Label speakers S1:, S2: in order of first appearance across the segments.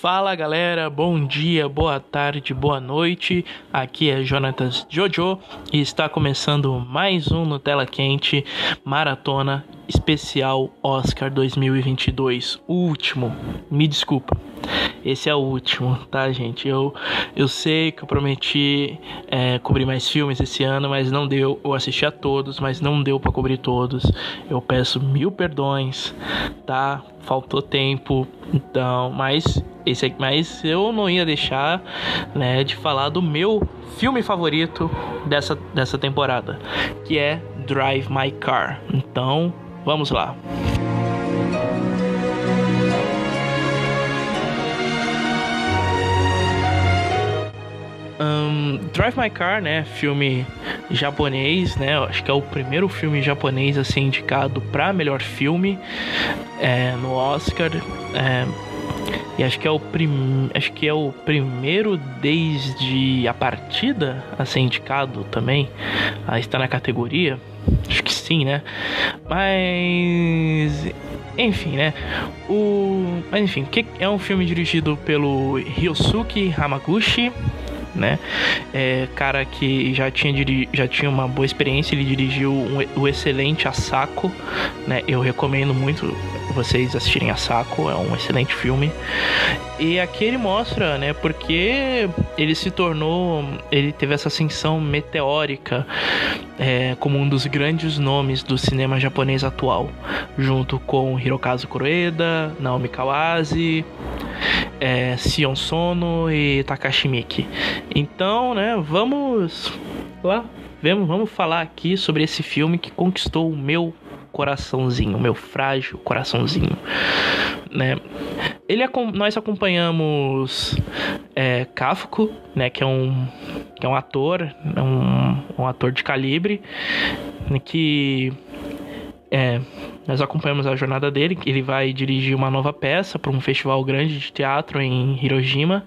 S1: Fala galera, bom dia, boa tarde, boa noite. Aqui é Jonatas Jojo e está começando mais um Nutella Quente Maratona Especial Oscar 2022. O último, me desculpa. Esse é o último, tá, gente? Eu, eu sei que eu prometi é, cobrir mais filmes esse ano, mas não deu. Eu assisti a todos, mas não deu para cobrir todos. Eu peço mil perdões, tá? Faltou tempo, então, mas esse aqui, mas eu não ia deixar, né, de falar do meu filme favorito dessa, dessa temporada, que é Drive My Car. Então, vamos lá. Um, Drive My Car, né, filme japonês, né, acho que é o primeiro filme japonês a ser indicado para melhor filme é, no Oscar. É, e acho que é o prim... acho que é o primeiro desde a partida a ser indicado também a estar na categoria. Acho que sim, né? Mas enfim, né? O mas enfim, que é um filme dirigido pelo Ryosuke Hamaguchi né? É, cara que já tinha, já tinha uma boa experiência, ele dirigiu um, o excelente Asako, né? Eu recomendo muito vocês assistirem Asako, é um excelente filme. E aqui ele mostra, né, porque ele se tornou, ele teve essa ascensão meteórica é, como um dos grandes nomes do cinema japonês atual, junto com Hirokazu Koreeda, Naomi Kawase, é, Sion Sono e Takashi Miki. Então, né, vamos lá, vamos, vamos falar aqui sobre esse filme que conquistou o meu coraçãozinho, meu frágil coraçãozinho, né? Ele nós acompanhamos é, Kafko, né, que é um que é um ator, um, um ator de calibre, né, que é, nós acompanhamos a jornada dele, ele vai dirigir uma nova peça para um festival grande de teatro em Hiroshima,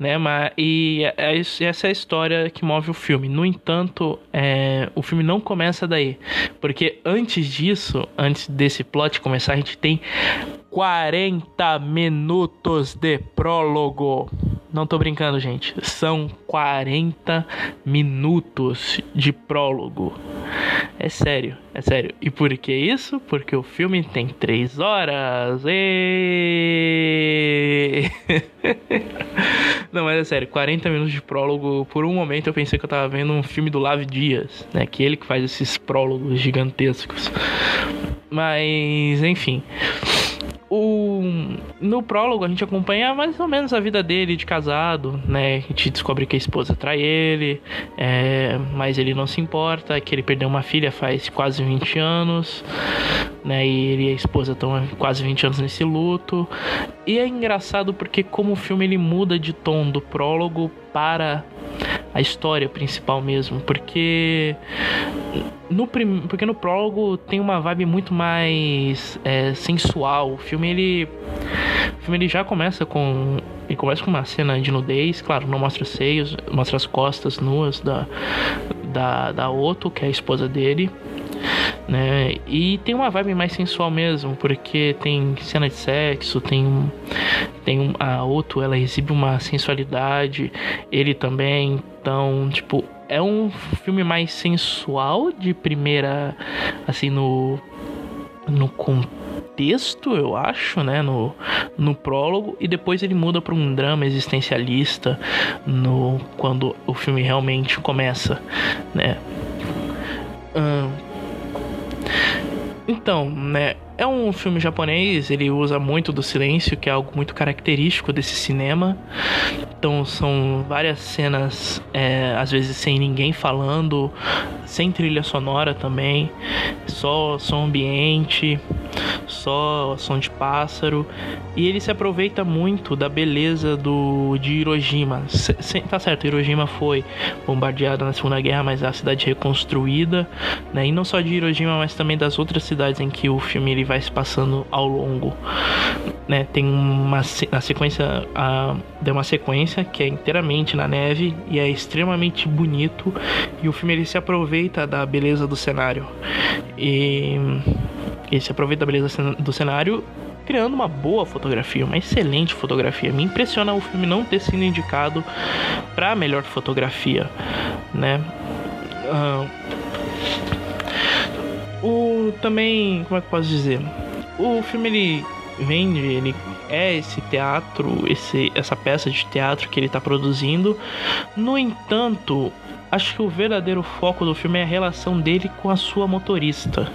S1: né? Mas, e é essa é a história que move o filme. No entanto, é, o filme não começa daí, porque antes disso, antes desse plot começar, a gente tem 40 minutos de prólogo. Não tô brincando, gente. São 40 minutos de prólogo. É sério, é sério. E por que isso? Porque o filme tem 3 horas. E... Não, mas é sério, 40 minutos de prólogo. Por um momento eu pensei que eu tava vendo um filme do Lave Dias, né? Que é ele que faz esses prólogos gigantescos. Mas, enfim no prólogo a gente acompanha mais ou menos a vida dele de casado, né? A gente descobre que a esposa trai ele, é, mas ele não se importa, que ele perdeu uma filha faz quase 20 anos, né? E ele e a esposa estão quase 20 anos nesse luto. E é engraçado porque como o filme ele muda de tom do prólogo para a história principal mesmo, porque no prim... porque no prólogo tem uma vibe muito mais é, sensual. O filme ele o filme ele já começa com ele começa com uma cena de nudez, claro, não mostra os seios, mostra as costas nuas da da da Otto, que é a esposa dele né? E tem uma vibe mais sensual mesmo, porque tem cena de sexo, tem tem um, a Otto, ela exibe uma sensualidade, ele também, então, tipo, é um filme mais sensual de primeira assim no no contexto, eu acho, né, no, no prólogo e depois ele muda para um drama existencialista no quando o filme realmente começa, né? Hum, então, né, é um filme japonês, ele usa muito do silêncio, que é algo muito característico desse cinema. Então são várias cenas, é, às vezes sem ninguém falando, sem trilha sonora também, só som ambiente, só som de pássaro. E ele se aproveita muito da beleza do de Hiroshima. Se, se, tá certo, Hiroshima foi bombardeada na Segunda Guerra, mas é a cidade reconstruída, né? E não só de Hiroshima, mas também das outras cidades em que o filme ele vai se passando ao longo. Né? Tem uma a sequência, a, deu uma sequência que é inteiramente na neve e é extremamente bonito e o filme ele se aproveita da beleza do cenário e ele se aproveita da beleza do cenário criando uma boa fotografia, uma excelente fotografia. Me impressiona o filme não ter sido indicado para melhor fotografia, né? Uh, o também, como é que eu posso dizer? O filme ele vende, ele é esse teatro, esse, essa peça de teatro que ele está produzindo. No entanto, acho que o verdadeiro foco do filme é a relação dele com a sua motorista.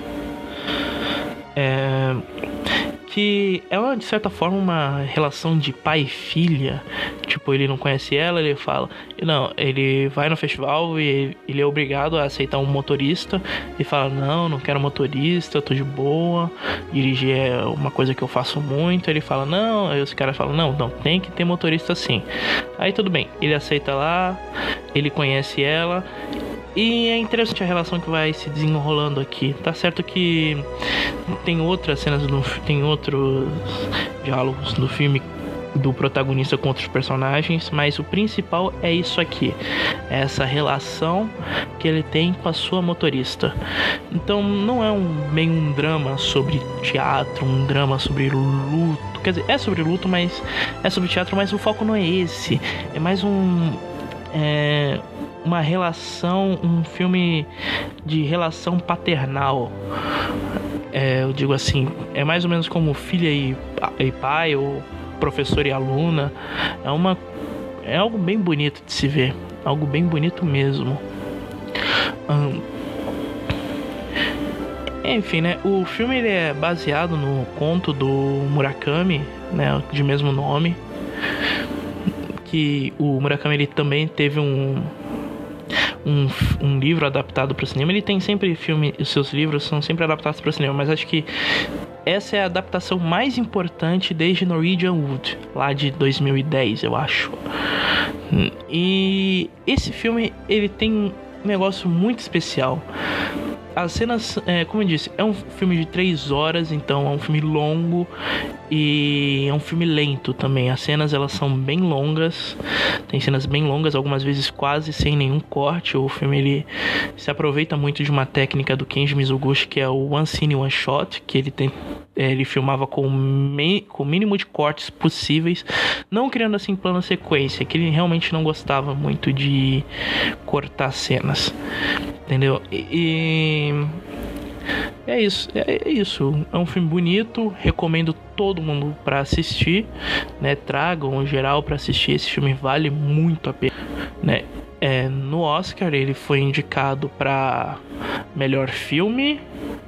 S1: É, que é uma, de certa forma uma relação de pai e filha. Tipo, ele não conhece ela, ele fala. Não, ele vai no festival e ele é obrigado a aceitar um motorista. E fala: Não, não quero motorista, eu tô de boa. Dirigir é uma coisa que eu faço muito. Ele fala: Não, aí os caras falam: Não, não, tem que ter motorista sim. Aí tudo bem, ele aceita lá, ele conhece ela e é interessante a relação que vai se desenrolando aqui. Tá certo que tem outras cenas, no, tem outros diálogos no filme do protagonista com outros personagens, mas o principal é isso aqui, essa relação que ele tem com a sua motorista. Então não é um bem um drama sobre teatro, um drama sobre luto, quer dizer, é sobre luto, mas é sobre teatro, mas o foco não é esse, é mais um é, uma relação, um filme de relação paternal. É, eu digo assim, é mais ou menos como filha e, e pai, ou professor e aluna. É uma é algo bem bonito de se ver, algo bem bonito mesmo. Enfim, né? O filme ele é baseado no conto do Murakami, né? De mesmo nome. Que o Murakami ele também teve um um, um livro adaptado para o cinema. Ele tem sempre filme, os seus livros são sempre adaptados para o cinema, mas acho que essa é a adaptação mais importante desde Norwegian Wood, lá de 2010, eu acho. E esse filme ele tem um negócio muito especial as cenas, é, como eu disse, é um filme de três horas, então é um filme longo e é um filme lento também. As cenas elas são bem longas, tem cenas bem longas, algumas vezes quase sem nenhum corte. O filme ele se aproveita muito de uma técnica do Kenji Mizoguchi que é o one scene one shot, que ele tem, é, ele filmava com, com o mínimo de cortes possíveis, não criando assim plano sequência, que ele realmente não gostava muito de cortar cenas, entendeu? e é isso, é, é, isso. É um filme bonito, recomendo todo mundo para assistir, né? Tragam em geral para assistir. Esse filme vale muito a pena, né? É, no Oscar ele foi indicado para melhor filme,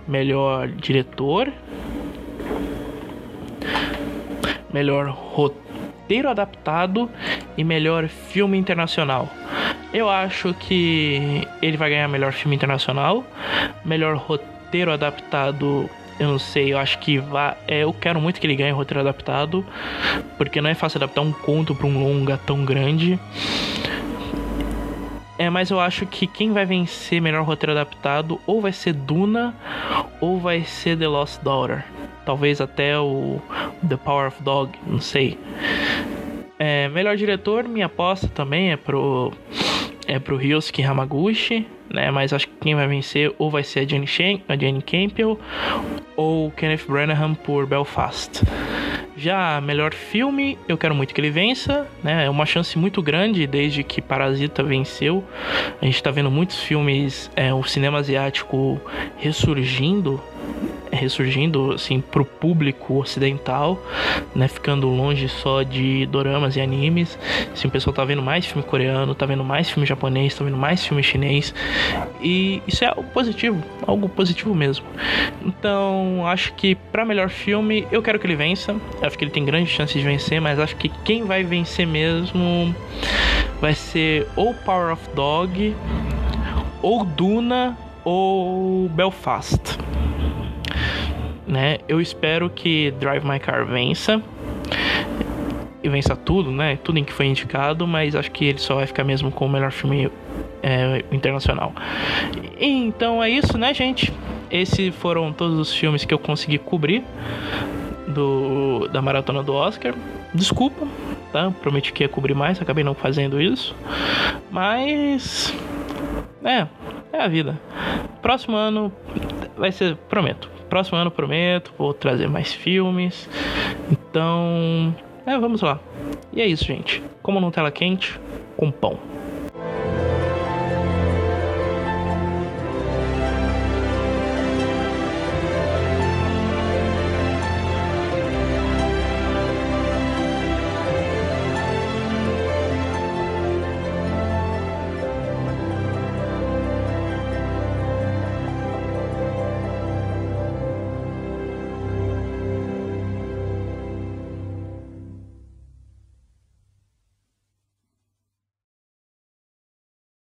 S1: melhor diretor, melhor roteiro adaptado e melhor filme internacional. Eu acho que ele vai ganhar melhor filme internacional, melhor roteiro adaptado. Eu não sei, eu acho que vai. É, eu quero muito que ele ganhe roteiro adaptado, porque não é fácil adaptar um conto para um longa tão grande. É, mas eu acho que quem vai vencer melhor roteiro adaptado ou vai ser Duna ou vai ser The Lost Daughter. Talvez até o The Power of Dog, não sei. É, melhor diretor, minha aposta também é pro é pro Ryosuke Hamaguchi, né? Mas acho que quem vai vencer ou vai ser a Jenny, Shen, a Campbell ou Kenneth Branagh por Belfast. Já melhor filme, eu quero muito que ele vença, né? É uma chance muito grande desde que Parasita venceu. A gente tá vendo muitos filmes, é, o cinema asiático ressurgindo ressurgindo assim pro público ocidental, né, ficando longe só de doramas e animes. Assim, o pessoal tá vendo mais filme coreano, tá vendo mais filme japonês, tá vendo mais filme chinês. E isso é algo positivo, algo positivo mesmo. Então, acho que para melhor filme, eu quero que ele vença. Acho que ele tem grandes chances de vencer, mas acho que quem vai vencer mesmo vai ser ou Power of Dog, ou Duna, ou Belfast né? Eu espero que Drive My Car vença e vença tudo, né? Tudo em que foi indicado, mas acho que ele só vai ficar mesmo com o melhor filme é, internacional. Então é isso, né, gente? Esses foram todos os filmes que eu consegui cobrir do da maratona do Oscar. Desculpa, tá? Prometi que ia cobrir mais, acabei não fazendo isso. Mas é, é a vida. Próximo ano vai ser, prometo. Próximo ano prometo, vou trazer mais filmes. Então, é, vamos lá. E é isso, gente. Como não tela quente, com pão.